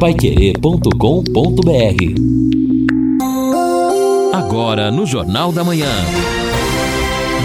paiquerê.com.br Agora no Jornal da Manhã.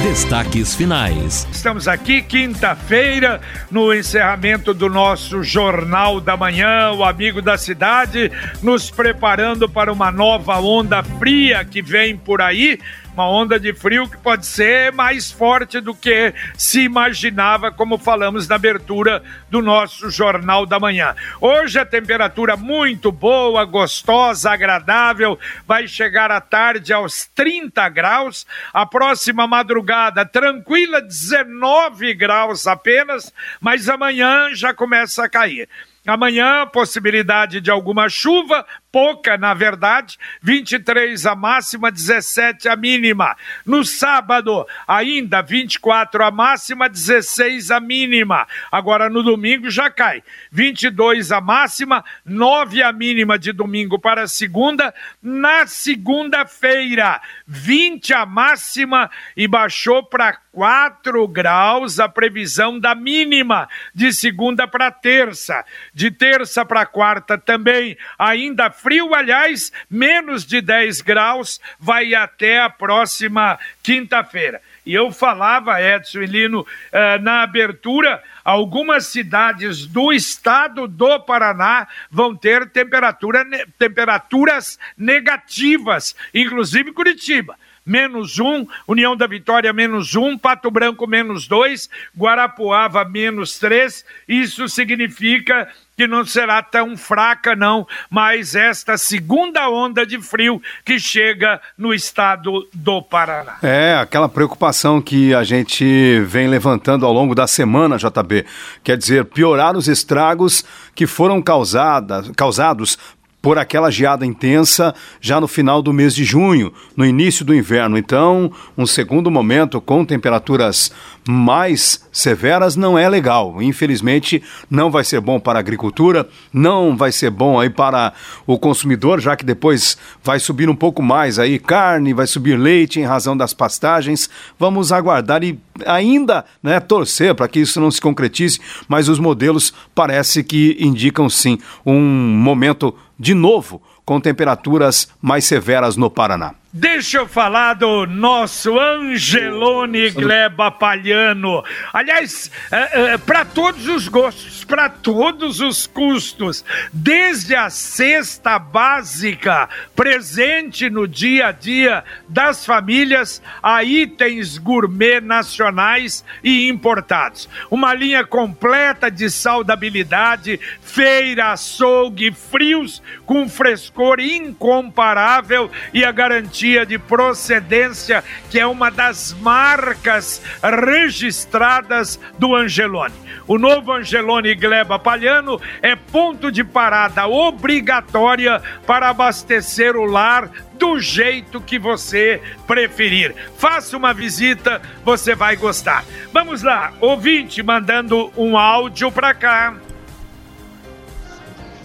Destaques finais. Estamos aqui quinta-feira no encerramento do nosso Jornal da Manhã, o amigo da cidade, nos preparando para uma nova onda fria que vem por aí uma onda de frio que pode ser mais forte do que se imaginava, como falamos na abertura do nosso Jornal da Manhã. Hoje a temperatura muito boa, gostosa, agradável, vai chegar à tarde aos 30 graus. A próxima madrugada tranquila, 19 graus apenas, mas amanhã já começa a cair. Amanhã, possibilidade de alguma chuva, pouca, na verdade, 23 a máxima, 17 a mínima. No sábado, ainda 24 a máxima, 16 a mínima. Agora no domingo já cai. 22 a máxima, 9 a mínima de domingo para segunda. Na segunda-feira, 20 a máxima e baixou para 4 graus a previsão da mínima de segunda para terça. De terça para quarta também ainda frio, aliás, menos de 10 graus, vai até a próxima quinta-feira. E eu falava, Edson e Lino, uh, na abertura, algumas cidades do estado do Paraná vão ter temperatura, temperaturas negativas, inclusive Curitiba menos um, União da Vitória menos um, Pato Branco menos dois, Guarapuava menos três. Isso significa que não será tão fraca, não, mas esta segunda onda de frio que chega no estado do Paraná. É, aquela preocupação que a gente vem levantando ao longo da semana, JB. Quer dizer, piorar os estragos que foram causada, causados por aquela geada intensa já no final do mês de junho, no início do inverno. Então, um segundo momento com temperaturas mais severas não é legal. Infelizmente, não vai ser bom para a agricultura, não vai ser bom aí para o consumidor, já que depois vai subir um pouco mais aí carne, vai subir leite em razão das pastagens. Vamos aguardar e ainda, né, torcer para que isso não se concretize, mas os modelos parece que indicam sim um momento de novo com temperaturas mais severas no Paraná. Deixa eu falar do nosso Angelone Gleba Palhano. Aliás, é, é, para todos os gostos, para todos os custos, desde a cesta básica, presente no dia a dia das famílias, a itens gourmet nacionais e importados. Uma linha completa de saudabilidade, feira, açougue, frios com frescor incomparável e a garantia garantia de procedência, que é uma das marcas registradas do Angelone. O novo Angelone Gleba Palhano é ponto de parada obrigatória para abastecer o lar do jeito que você preferir. Faça uma visita, você vai gostar. Vamos lá, ouvinte mandando um áudio para cá.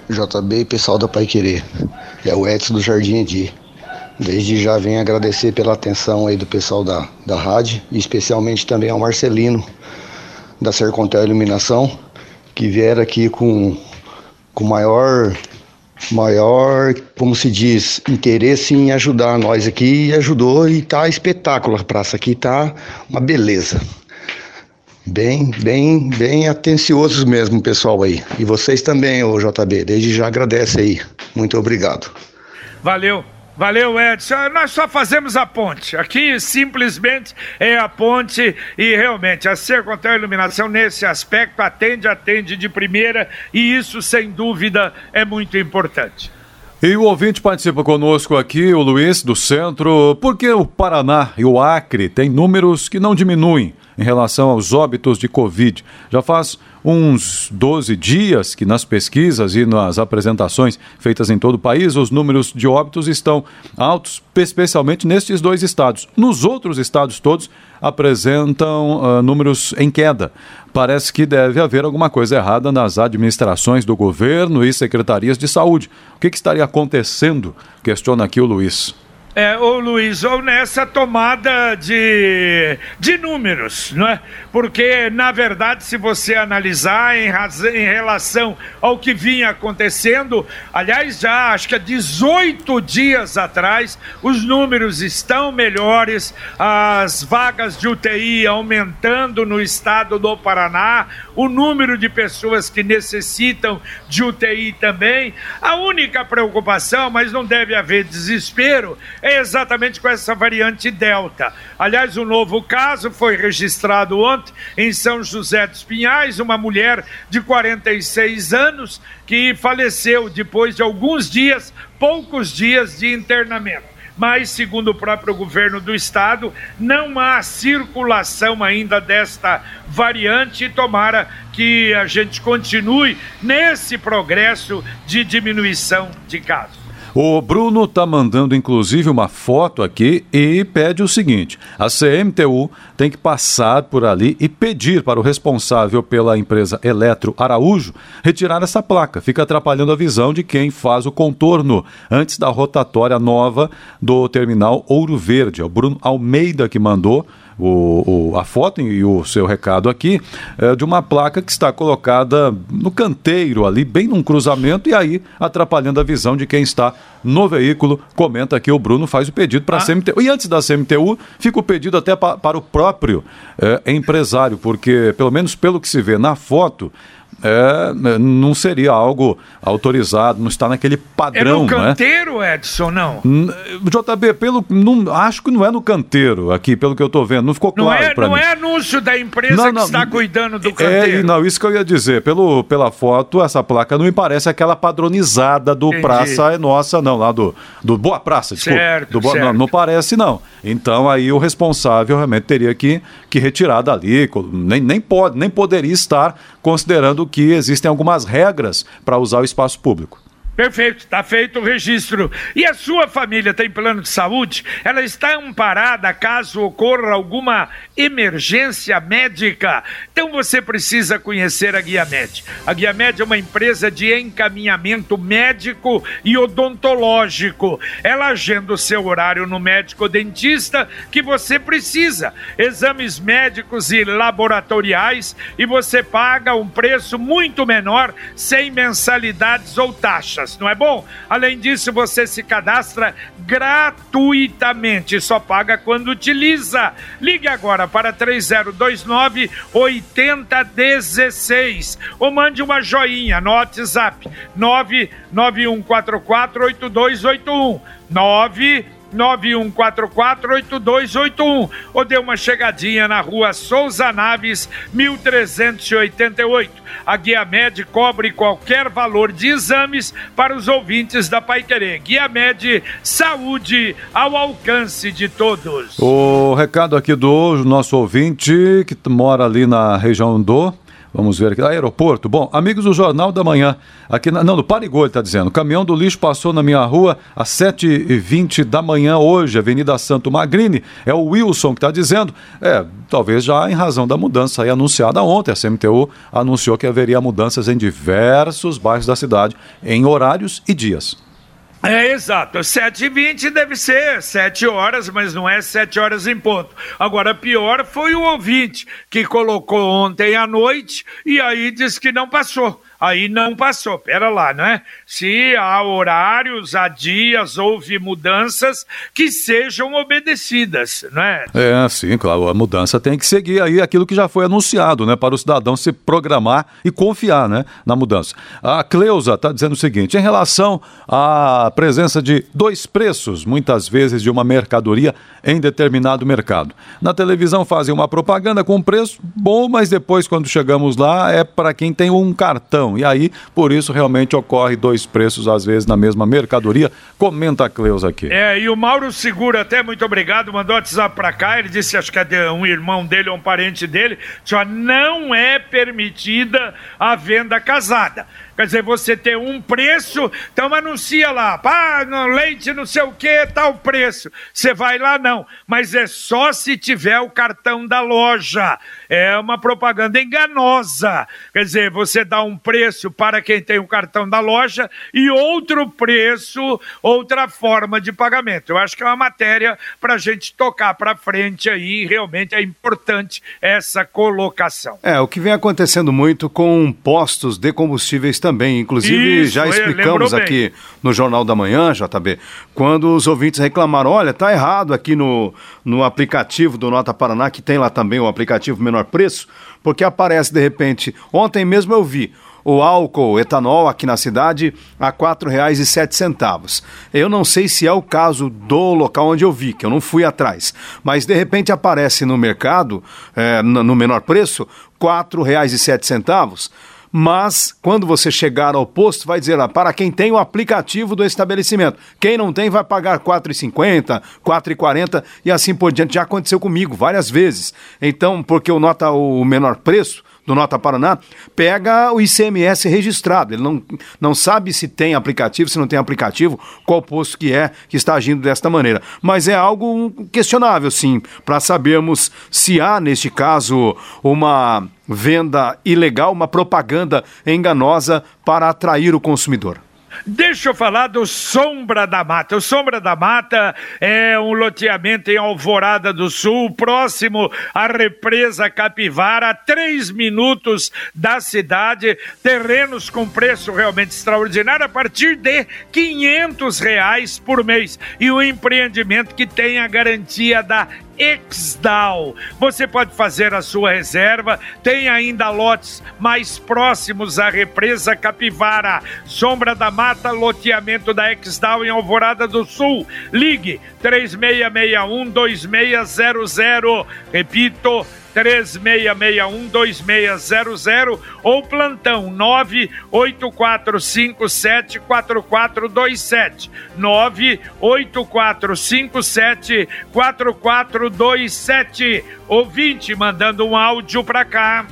JB e pessoal da Pai Querer. É o Edson do Jardim Edi. Desde já venho agradecer pela atenção aí do pessoal da, da rádio, e especialmente também ao Marcelino, da Sercontel Iluminação, que vieram aqui com, com maior, maior, como se diz, interesse em ajudar nós aqui, e ajudou, e tá espetáculo a praça aqui, tá uma beleza. Bem, bem, bem atenciosos mesmo, pessoal aí. E vocês também, o JB, desde já agradece aí. Muito obrigado. Valeu. Valeu, Edson. Nós só fazemos a ponte. Aqui simplesmente é a ponte e realmente a Sercontel Iluminação nesse aspecto atende, atende de primeira e isso sem dúvida é muito importante. E o ouvinte participa conosco aqui, o Luiz do Centro, porque o Paraná e o Acre têm números que não diminuem em relação aos óbitos de Covid. Já faz uns 12 dias que nas pesquisas e nas apresentações feitas em todo o país, os números de óbitos estão altos, especialmente nestes dois estados. Nos outros estados todos apresentam uh, números em queda. Parece que deve haver alguma coisa errada nas administrações do governo e secretarias de saúde. O que, que estaria acontecendo? Questiona aqui o Luiz. É, Luiz, ou nessa tomada de, de números, não é? Porque, na verdade, se você analisar em, razão, em relação ao que vinha acontecendo, aliás, já acho que há 18 dias atrás, os números estão melhores, as vagas de UTI aumentando no estado do Paraná, o número de pessoas que necessitam de UTI também. A única preocupação, mas não deve haver desespero, é exatamente com essa variante Delta. Aliás, um novo caso foi registrado ontem em São José dos Pinhais, uma mulher de 46 anos que faleceu depois de alguns dias, poucos dias de internamento mas, segundo o próprio governo do estado, não há circulação ainda desta variante. Tomara que a gente continue nesse progresso de diminuição de casos. O Bruno está mandando inclusive uma foto aqui e pede o seguinte: a CMTU tem que passar por ali e pedir para o responsável pela empresa Eletro Araújo retirar essa placa. Fica atrapalhando a visão de quem faz o contorno antes da rotatória nova do terminal Ouro Verde. É o Bruno Almeida que mandou o, o, a foto e o seu recado aqui é de uma placa que está colocada no canteiro ali, bem num cruzamento, e aí atrapalhando a visão de quem está no veículo. Comenta aqui o Bruno, faz o pedido para a ah. CMTU. E antes da CMTU, fica o pedido até pa, para o próprio é, empresário, porque, pelo menos pelo que se vê na foto, é, não seria algo autorizado, não está naquele padrão. É no canteiro, né? Edson, não? JB, pelo, não, acho que não é no canteiro aqui, pelo que eu estou vendo, não ficou claro para mim. Não é anúncio da empresa não, não, que está cuidando do é, canteiro. É, não, isso que eu ia dizer, pelo, pela foto, essa placa não me parece aquela padronizada do Entendi. Praça é Nossa, não, lá do, do Boa Praça, desculpa. Certo, do Boa, certo. Não, não parece não. Então aí o responsável realmente teria que, que retirar dali, nem, nem pode, nem poderia estar considerando que existem algumas regras para usar o espaço público. Perfeito, está feito o registro. E a sua família tem plano de saúde? Ela está amparada caso ocorra alguma emergência médica? Então você precisa conhecer a Guia Med. A Guia Med é uma empresa de encaminhamento médico e odontológico. Ela agenda o seu horário no médico dentista que você precisa. Exames médicos e laboratoriais e você paga um preço muito menor sem mensalidades ou taxas não é bom? Além disso, você se cadastra gratuitamente, só paga quando utiliza. Ligue agora para 3029 8016 ou mande uma joinha no WhatsApp 99144 8281 9 91448281 ou dê uma chegadinha na rua Souza Naves, 1388. A Guia Med cobre qualquer valor de exames para os ouvintes da Pai Querer. Guia Med, saúde ao alcance de todos. O recado aqui do nosso ouvinte que mora ali na região do Vamos ver aqui. Aeroporto. Bom, amigos do Jornal da Manhã. Aqui na, não, no Parigol está dizendo. O caminhão do lixo passou na minha rua às 7h20 da manhã hoje, Avenida Santo Magrini. É o Wilson que está dizendo. É, talvez já em razão da mudança aí anunciada ontem. A CMTU anunciou que haveria mudanças em diversos bairros da cidade, em horários e dias. É exato, 7h20 deve ser 7 horas, mas não é 7 horas em ponto. Agora, pior foi o ouvinte que colocou ontem à noite e aí disse que não passou aí não passou. Pera lá, né? Se há horários, há dias, houve mudanças que sejam obedecidas, né? É, sim, claro. A mudança tem que seguir aí aquilo que já foi anunciado, né? Para o cidadão se programar e confiar, né? Na mudança. A Cleusa está dizendo o seguinte: em relação à presença de dois preços, muitas vezes de uma mercadoria em determinado mercado. Na televisão fazem uma propaganda com preço bom, mas depois, quando chegamos lá, é para quem tem um cartão. E aí, por isso, realmente ocorre dois preços, às vezes, na mesma mercadoria. Comenta a Cleusa aqui. É, e o Mauro Segura, até muito obrigado, mandou WhatsApp para cá. Ele disse, acho que é um irmão dele ou um parente dele, não é permitida a venda casada. Quer dizer, você tem um preço, então anuncia lá, pá, leite não sei o que, tal preço. Você vai lá, não. Mas é só se tiver o cartão da loja. É uma propaganda enganosa. Quer dizer, você dá um preço para quem tem o cartão da loja e outro preço, outra forma de pagamento. Eu acho que é uma matéria para a gente tocar para frente aí. Realmente é importante essa colocação. É, o que vem acontecendo muito com postos de combustíveis também. Inclusive, Isso, já explicamos aqui no Jornal da Manhã, JB, quando os ouvintes reclamaram: olha, tá errado aqui no, no aplicativo do Nota Paraná, que tem lá também o aplicativo menor preço, porque aparece de repente. Ontem mesmo eu vi o álcool, o etanol aqui na cidade a R$ 4,07. Eu não sei se é o caso do local onde eu vi, que eu não fui atrás, mas de repente aparece no mercado, é, no menor preço, R$ 4,07 mas quando você chegar ao posto, vai dizer lá, para quem tem o aplicativo do estabelecimento. Quem não tem vai pagar R$ 4,50, R$ 4,40 e assim por diante. Já aconteceu comigo várias vezes. Então, porque o nota o menor preço, do Nota Paraná, pega o ICMS registrado. Ele não, não sabe se tem aplicativo, se não tem aplicativo, qual posto que é que está agindo desta maneira. Mas é algo questionável, sim, para sabermos se há, neste caso, uma venda ilegal, uma propaganda enganosa para atrair o consumidor. Deixa eu falar do Sombra da Mata. O Sombra da Mata é um loteamento em Alvorada do Sul, próximo à represa Capivara, a três minutos da cidade. Terrenos com preço realmente extraordinário, a partir de quinhentos reais por mês. E o empreendimento que tem a garantia da Exdal. Você pode fazer a sua reserva, tem ainda lotes mais próximos à represa Capivara, Sombra da Mata, loteamento da Exdal em Alvorada do Sul. Ligue 3661 2600. Repito, 3661-2600 ou plantão 98457-4427. 98457-4427. Ouvinte mandando um áudio para cá.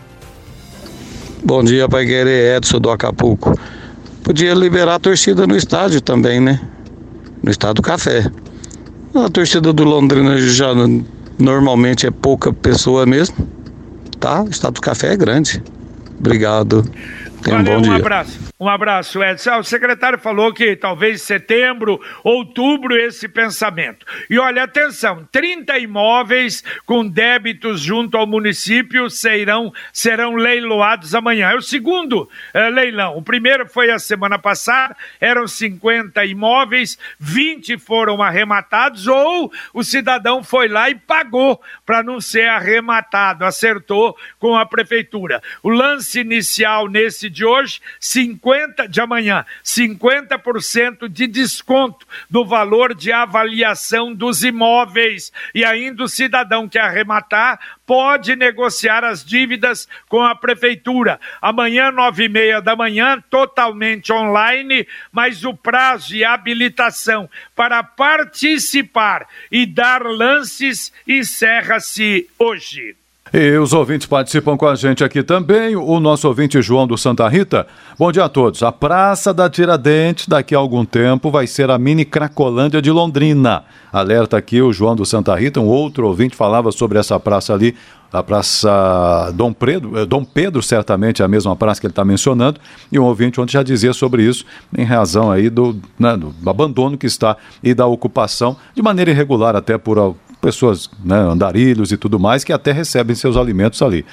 Bom dia, Pai Querer Edson do Acapulco. Podia liberar a torcida no estádio também, né? No estádio Café. A torcida do Londrina já Normalmente é pouca pessoa mesmo, tá? O estado do café é grande. Obrigado. Tenha Valeu, um bom dia. Um abraço. Um abraço, Edson. O secretário falou que talvez setembro, outubro, esse pensamento. E olha, atenção: 30 imóveis com débitos junto ao município serão, serão leiloados amanhã. É o segundo é, leilão. O primeiro foi a semana passada, eram 50 imóveis, 20 foram arrematados, ou o cidadão foi lá e pagou para não ser arrematado, acertou com a prefeitura. O lance inicial nesse de hoje, 50 50 de amanhã, 50% de desconto do valor de avaliação dos imóveis. E ainda o cidadão que arrematar pode negociar as dívidas com a prefeitura. Amanhã, nove e meia da manhã, totalmente online, mas o prazo de habilitação para participar e dar lances encerra-se hoje. E os ouvintes participam com a gente aqui também. O nosso ouvinte João do Santa Rita. Bom dia a todos. A Praça da Tiradentes, daqui a algum tempo, vai ser a mini Cracolândia de Londrina. Alerta aqui o João do Santa Rita. Um outro ouvinte falava sobre essa praça ali, a Praça Dom Pedro, eh, Dom Pedro, certamente é a mesma praça que ele está mencionando, e um ouvinte ontem já dizia sobre isso, em razão aí do, né, do abandono que está e da ocupação, de maneira irregular até por pessoas, né, andarilhos e tudo mais, que até recebem seus alimentos ali.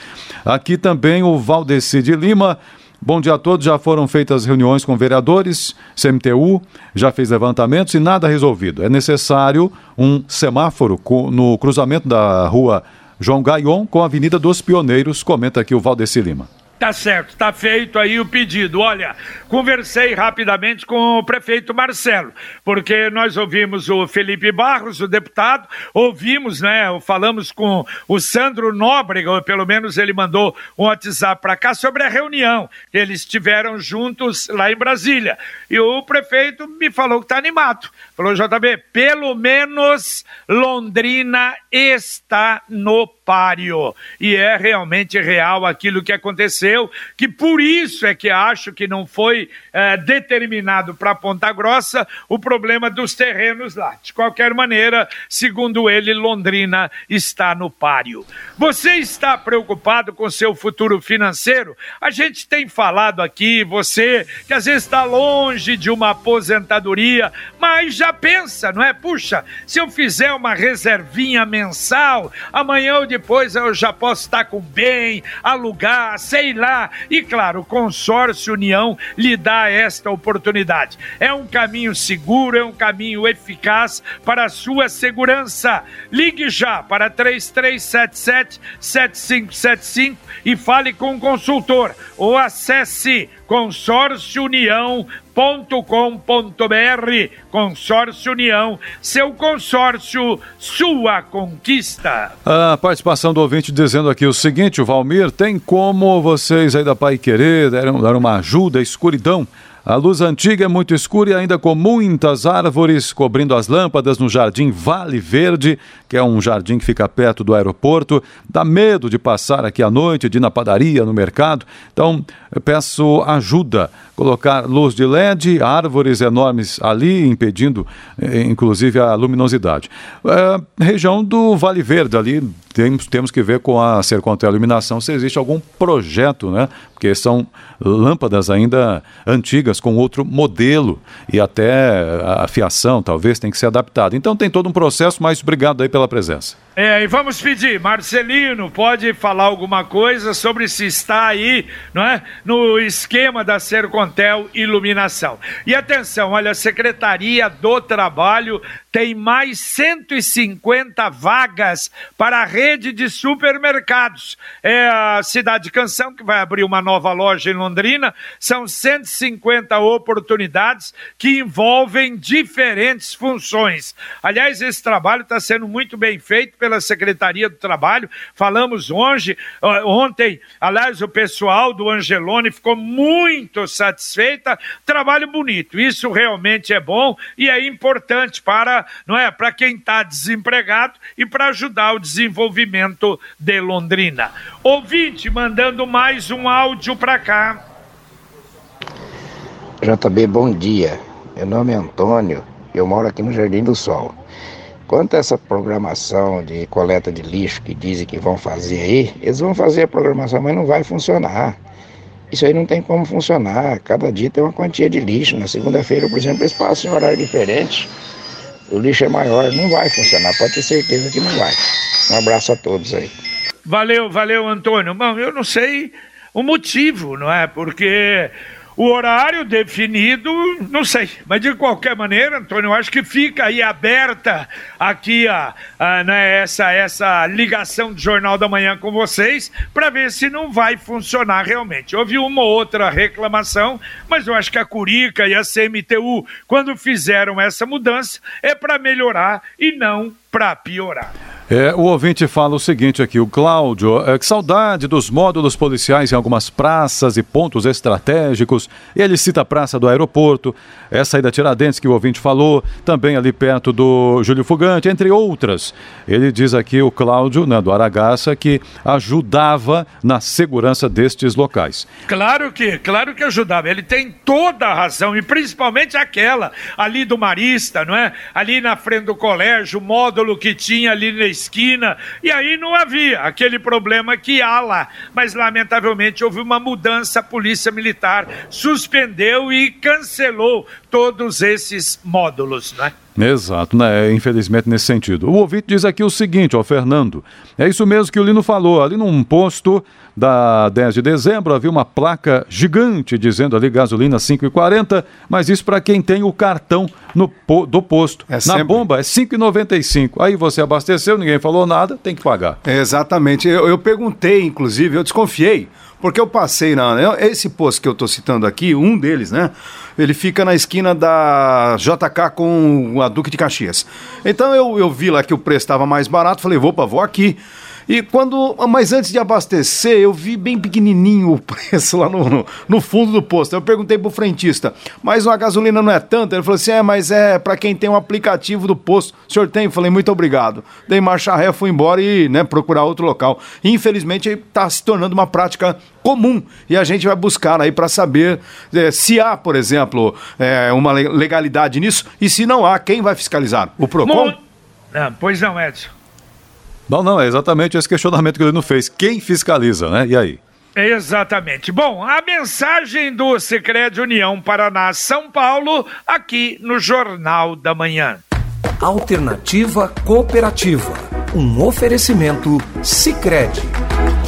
Aqui também o Valdeci de Lima. Bom dia a todos. Já foram feitas reuniões com vereadores, CMTU, já fez levantamentos e nada resolvido. É necessário um semáforo no cruzamento da rua João Gaion com a Avenida dos Pioneiros, comenta aqui o Valdeci Lima. Tá certo, tá feito aí o pedido. Olha, conversei rapidamente com o prefeito Marcelo, porque nós ouvimos o Felipe Barros, o deputado, ouvimos, né, falamos com o Sandro Nóbrega, ou pelo menos ele mandou um WhatsApp para cá sobre a reunião que eles tiveram juntos lá em Brasília. E o prefeito me falou que tá animado. Falou, JB, pelo menos Londrina está no páreo. E é realmente real aquilo que aconteceu, que por isso é que acho que não foi foi é, determinado para Ponta Grossa o problema dos terrenos lá. De qualquer maneira, segundo ele, Londrina está no páreo. Você está preocupado com seu futuro financeiro? A gente tem falado aqui, você que às vezes está longe de uma aposentadoria, mas já pensa, não é? Puxa, se eu fizer uma reservinha mensal, amanhã ou depois eu já posso estar com bem, alugar, sei lá. E claro, o consórcio União lhe dá esta oportunidade. É um caminho seguro, é um caminho eficaz para a sua segurança. Ligue já para 3377 7575 e fale com o consultor ou acesse consórciounião.com.br. Consórcio União, seu consórcio, sua conquista. A participação do ouvinte dizendo aqui o seguinte, o Valmir, tem como vocês aí da Pai Querer dar uma ajuda escuridão a luz antiga é muito escura e ainda com muitas árvores cobrindo as lâmpadas no Jardim Vale Verde, que é um jardim que fica perto do aeroporto. Dá medo de passar aqui à noite, de ir na padaria, no mercado. Então, peço ajuda. Colocar luz de LED, árvores enormes ali, impedindo eh, inclusive a luminosidade. É, região do Vale Verde ali, temos, temos que ver com a Sercontel Iluminação se existe algum projeto, né? Porque são lâmpadas ainda antigas com outro modelo e até a fiação talvez tem que ser adaptada. Então tem todo um processo, mas obrigado aí pela presença. É, e vamos pedir, Marcelino, pode falar alguma coisa sobre se está aí, não é, no esquema da Sercontel Iluminação. E atenção, olha, a Secretaria do Trabalho tem mais 150 vagas para a rede de supermercados. É a Cidade Canção que vai abrir uma nova loja em Londrina, são 150 oportunidades que envolvem diferentes funções. Aliás, esse trabalho está sendo muito bem feito pela Secretaria do Trabalho. Falamos hoje, ontem, aliás, o pessoal do Angelone ficou muito satisfeita. Trabalho bonito. Isso realmente é bom e é importante para, não é, para quem está desempregado e para ajudar o desenvolvimento de Londrina. Ouvinte mandando mais um áudio para cá. JB, bom dia. Meu nome é Antônio, eu moro aqui no Jardim do Sol. Quanto a essa programação de coleta de lixo que dizem que vão fazer aí, eles vão fazer a programação, mas não vai funcionar. Isso aí não tem como funcionar. Cada dia tem uma quantia de lixo. Na segunda-feira, por exemplo, eles passam em horário diferente. O lixo é maior, não vai funcionar. Pode ter certeza que não vai. Um abraço a todos aí. Valeu, valeu, Antônio. Bom, eu não sei o motivo, não é? Porque o horário definido, não sei, mas de qualquer maneira, Antônio, eu acho que fica aí aberta aqui a, a né, essa, essa ligação do Jornal da Manhã com vocês para ver se não vai funcionar realmente. Houve uma ou outra reclamação, mas eu acho que a Curica e a CMTU, quando fizeram essa mudança, é para melhorar e não para piorar. É, o ouvinte fala o seguinte aqui, o Cláudio, é, que saudade dos módulos policiais em algumas praças e pontos estratégicos. Ele cita a praça do aeroporto, essa aí da Tiradentes que o ouvinte falou, também ali perto do Júlio Fugante, entre outras. Ele diz aqui, o Cláudio, né, do Aragaça, que ajudava na segurança destes locais. Claro que, claro que ajudava. Ele tem toda a razão, e principalmente aquela ali do Marista, não é? Ali na frente do colégio, o módulo que tinha ali na esquina, e aí não havia aquele problema que há lá. Mas, lamentavelmente, houve uma mudança, a Polícia Militar suspendeu e cancelou todos esses módulos, né? Exato, né? Infelizmente nesse sentido. O ouvinte diz aqui o seguinte, ó, Fernando. É isso mesmo que o Lino falou. Ali num posto da 10 de dezembro havia uma placa gigante dizendo ali gasolina 5,40, mas isso para quem tem o cartão no, do posto. É Na bomba é 5,95. Aí você abasteceu, ninguém falou nada, tem que pagar. Exatamente. Eu, eu perguntei, inclusive, eu desconfiei. Porque eu passei na. Esse posto que eu estou citando aqui, um deles, né? Ele fica na esquina da JK com a Duque de Caxias. Então eu, eu vi lá que o preço estava mais barato, falei, vou, vou aqui. E quando, mas antes de abastecer, eu vi bem pequenininho o preço lá no, no, no fundo do posto. Eu perguntei pro frentista, mas a gasolina não é tanta? Ele falou assim, é, mas é para quem tem um aplicativo do posto. O senhor tem? Eu falei, muito obrigado. Dei marcha ré, fui embora e, né, procurar outro local. infelizmente, está se tornando uma prática comum e a gente vai buscar aí para saber é, se há, por exemplo, é, uma legalidade nisso e se não há, quem vai fiscalizar? O PROCON? Ah, pois não, Edson. Não, não, é exatamente esse questionamento que ele não fez. Quem fiscaliza, né? E aí? Exatamente. Bom, a mensagem do Secretário União Paraná São Paulo aqui no Jornal da Manhã. Alternativa Cooperativa. Um oferecimento Sicredi.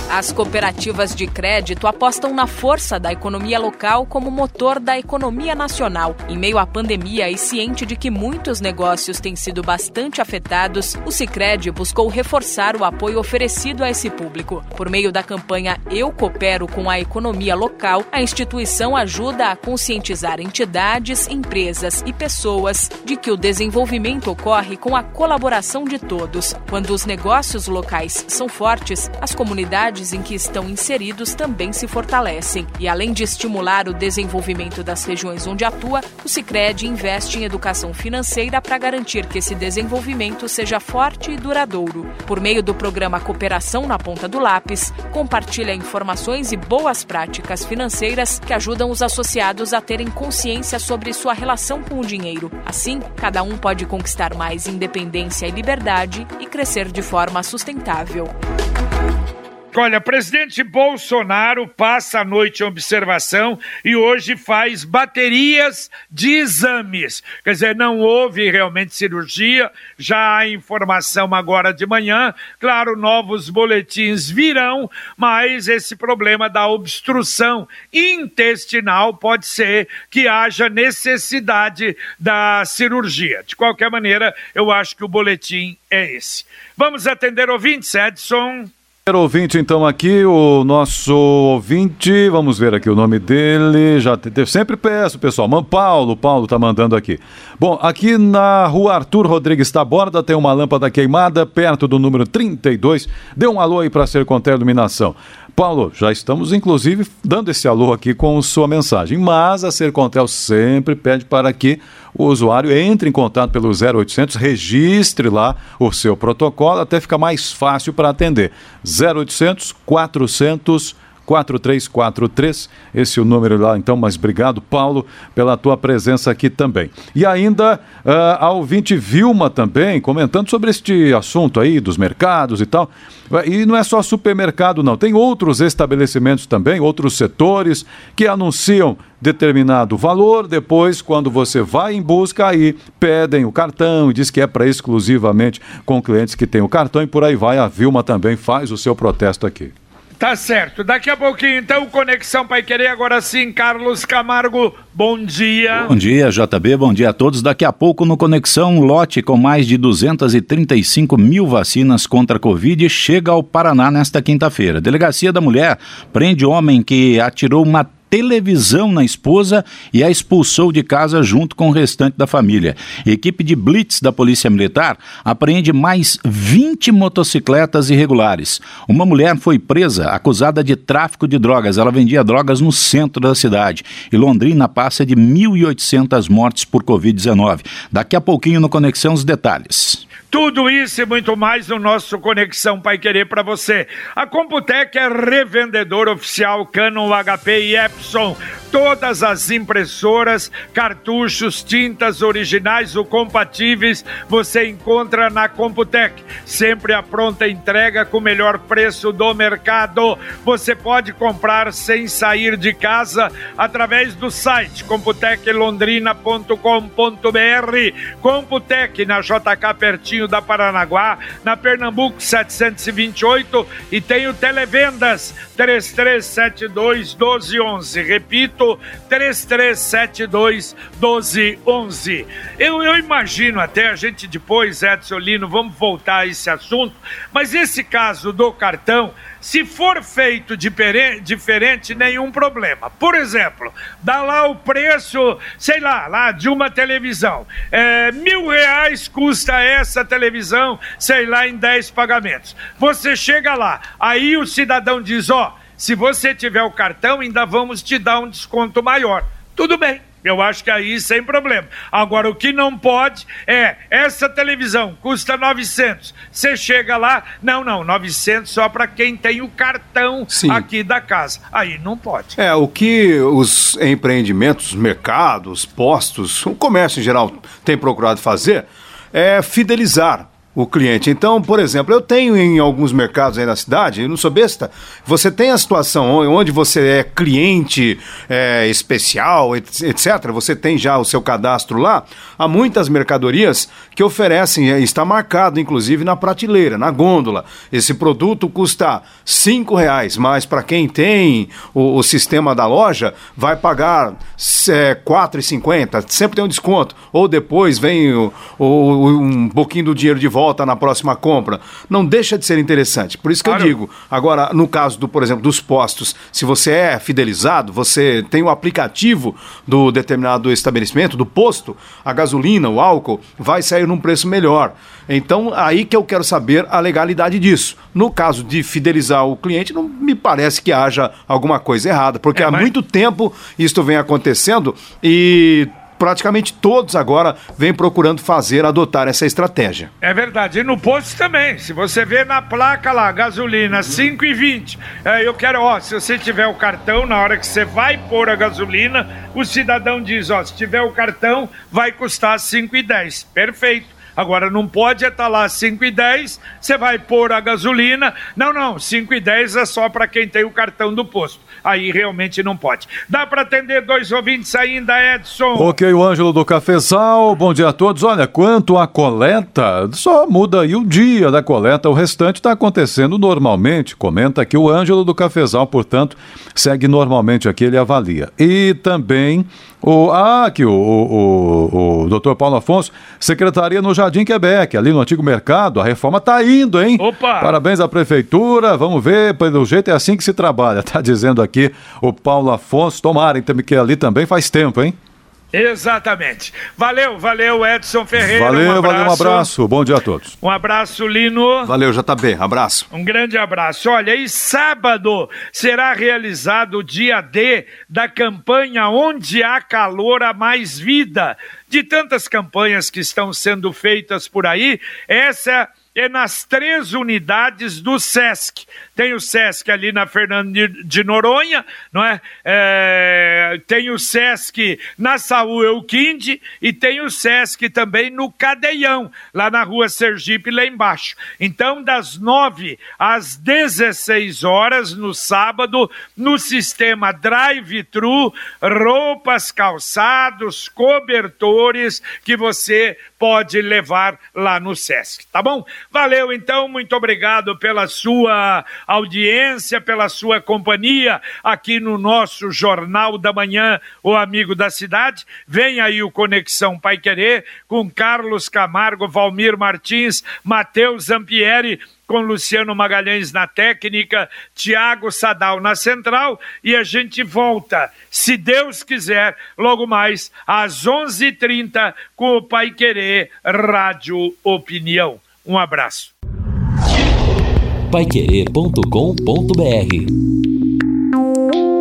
As cooperativas de crédito apostam na força da economia local como motor da economia nacional. Em meio à pandemia e ciente de que muitos negócios têm sido bastante afetados, o Sicredi buscou reforçar o apoio oferecido a esse público. Por meio da campanha Eu Coopero com a Economia Local, a instituição ajuda a conscientizar entidades, empresas e pessoas de que o desenvolvimento ocorre com a colaboração de todos. Quando os negócios locais são fortes, as comunidades comunidades em que estão inseridos também se fortalecem. E além de estimular o desenvolvimento das regiões onde atua, o Sicredi investe em educação financeira para garantir que esse desenvolvimento seja forte e duradouro. Por meio do programa Cooperação na Ponta do Lápis, compartilha informações e boas práticas financeiras que ajudam os associados a terem consciência sobre sua relação com o dinheiro. Assim, cada um pode conquistar mais independência e liberdade e crescer de forma sustentável. Olha, presidente Bolsonaro passa a noite em observação e hoje faz baterias de exames. Quer dizer, não houve realmente cirurgia, já há informação agora de manhã. Claro, novos boletins virão, mas esse problema da obstrução intestinal pode ser que haja necessidade da cirurgia. De qualquer maneira, eu acho que o boletim é esse. Vamos atender ouvintes, Edson. Ouvinte, então, aqui, o nosso ouvinte, vamos ver aqui o nome dele. Já te, sempre peço, pessoal. Paulo, Paulo tá mandando aqui. Bom, aqui na rua Arthur Rodrigues Taborda tem uma lâmpada queimada perto do número 32. Dê um alô aí para ser contra a iluminação. Paulo, já estamos inclusive dando esse alô aqui com sua mensagem, mas a Sercontel sempre pede para que o usuário entre em contato pelo 0800, registre lá o seu protocolo, até fica mais fácil para atender. 0800 400 4343, esse é o número lá, então, mas obrigado, Paulo, pela tua presença aqui também. E ainda uh, a ouvinte Vilma também, comentando sobre este assunto aí dos mercados e tal. E não é só supermercado, não, tem outros estabelecimentos também, outros setores que anunciam determinado valor, depois, quando você vai em busca, aí pedem o cartão e diz que é para exclusivamente com clientes que têm o cartão e por aí vai. A Vilma também faz o seu protesto aqui. Tá certo. Daqui a pouquinho, então, Conexão Pai Querer. Agora sim, Carlos Camargo, bom dia. Bom dia, JB. Bom dia a todos. Daqui a pouco, no Conexão, lote com mais de 235 mil vacinas contra a Covid chega ao Paraná nesta quinta-feira. Delegacia da Mulher prende homem que atirou uma televisão na esposa e a expulsou de casa junto com o restante da família. Equipe de blitz da Polícia Militar apreende mais 20 motocicletas irregulares. Uma mulher foi presa acusada de tráfico de drogas. Ela vendia drogas no centro da cidade. E Londrina passa de 1.800 mortes por Covid-19. Daqui a pouquinho no Conexão os detalhes. Tudo isso e muito mais no nosso Conexão Pai Querer para você. A Computec é revendedor oficial Canon, HP e Epson todas as impressoras, cartuchos, tintas originais ou compatíveis você encontra na Computec. Sempre a pronta entrega com o melhor preço do mercado. Você pode comprar sem sair de casa através do site computeclondrina.com.br. Computec na JK pertinho da Paranaguá, na Pernambuco 728 e tem o televendas 3372 1211. 1211. Repito, 3372 1211. Eu, eu imagino até a gente depois, Edson Lino, vamos voltar a esse assunto, mas esse caso do cartão, se for feito diferente, nenhum problema. Por exemplo, dá lá o preço, sei lá, lá de uma televisão. É, mil reais custa essa televisão, sei lá, em 10 pagamentos. Você chega lá, aí o cidadão diz: ó, se você tiver o cartão, ainda vamos te dar um desconto maior. Tudo bem. Eu acho que aí sem problema. Agora, o que não pode é essa televisão custa 900. Você chega lá, não, não, 900 só para quem tem o cartão Sim. aqui da casa. Aí não pode. É, o que os empreendimentos, mercados, postos, o comércio em geral tem procurado fazer é fidelizar o cliente. Então, por exemplo, eu tenho em alguns mercados aí na cidade, eu não sou besta, você tem a situação onde você é cliente é, especial, etc. Você tem já o seu cadastro lá. Há muitas mercadorias que oferecem, é, está marcado inclusive na prateleira, na gôndola. Esse produto custa cinco reais, mas para quem tem o, o, sistema da loja, vai pagar é, quatro e cinquenta. Sempre tem um desconto. Ou depois vem o, o, um pouquinho do dinheiro de volta volta na próxima compra. Não deixa de ser interessante. Por isso que claro. eu digo. Agora, no caso do, por exemplo, dos postos, se você é fidelizado, você tem o aplicativo do determinado estabelecimento, do posto, a gasolina, o álcool, vai sair num preço melhor. Então, aí que eu quero saber a legalidade disso. No caso de fidelizar o cliente, não me parece que haja alguma coisa errada, porque é, há muito tempo isto vem acontecendo e praticamente todos agora vêm procurando fazer, adotar essa estratégia. É verdade. E no posto também. Se você vê na placa lá, gasolina 5,20. É, eu quero, ó, se você tiver o cartão, na hora que você vai pôr a gasolina, o cidadão diz, ó, se tiver o cartão, vai custar 5,10. Perfeito. Agora, não pode estar tá lá 5 e 10, você vai pôr a gasolina. Não, não, 5 e 10 é só para quem tem o cartão do posto. Aí realmente não pode. Dá para atender dois ouvintes ainda, Edson? Ok, o Ângelo do Cafezal. Bom dia a todos. Olha, quanto à coleta, só muda aí o dia da coleta, o restante está acontecendo normalmente. Comenta aqui o Ângelo do Cafezal, portanto, segue normalmente aqui, ele avalia. E também o, ah, aqui o, o, o, doutor Paulo Afonso, secretaria no Jardim Quebec, ali no antigo mercado, a reforma está indo, hein? Opa! Parabéns à prefeitura, vamos ver, pelo jeito é assim que se trabalha, tá dizendo aqui o Paulo Afonso, tomara, que ali também faz tempo, hein? Exatamente. Valeu, valeu, Edson Ferreira. Valeu, um valeu, um abraço. Bom dia a todos. Um abraço, Lino. Valeu, JB. Abraço. Um grande abraço. Olha, e sábado será realizado o dia D da campanha Onde Há Calor, Há Mais Vida. De tantas campanhas que estão sendo feitas por aí, essa é nas três unidades do SESC. Tem o SESC ali na Fernando de Noronha, não é? é tem o SESC na Saúl Euquinde e tem o SESC também no Cadeião, lá na rua Sergipe, lá embaixo. Então, das nove às 16 horas no sábado, no sistema drive-thru, roupas, calçados, cobertores que você pode levar lá no SESC, tá bom? Valeu então, muito obrigado pela sua audiência, pela sua companhia aqui no nosso Jornal da Manhã, o Amigo da Cidade. Vem aí o Conexão Pai Querer com Carlos Camargo, Valmir Martins, Matheus Zampieri com Luciano Magalhães na técnica, Tiago Sadal na central e a gente volta, se Deus quiser, logo mais às 11:30 com o Pai Querer Rádio Opinião. Um abraço. Paiquerê.com.br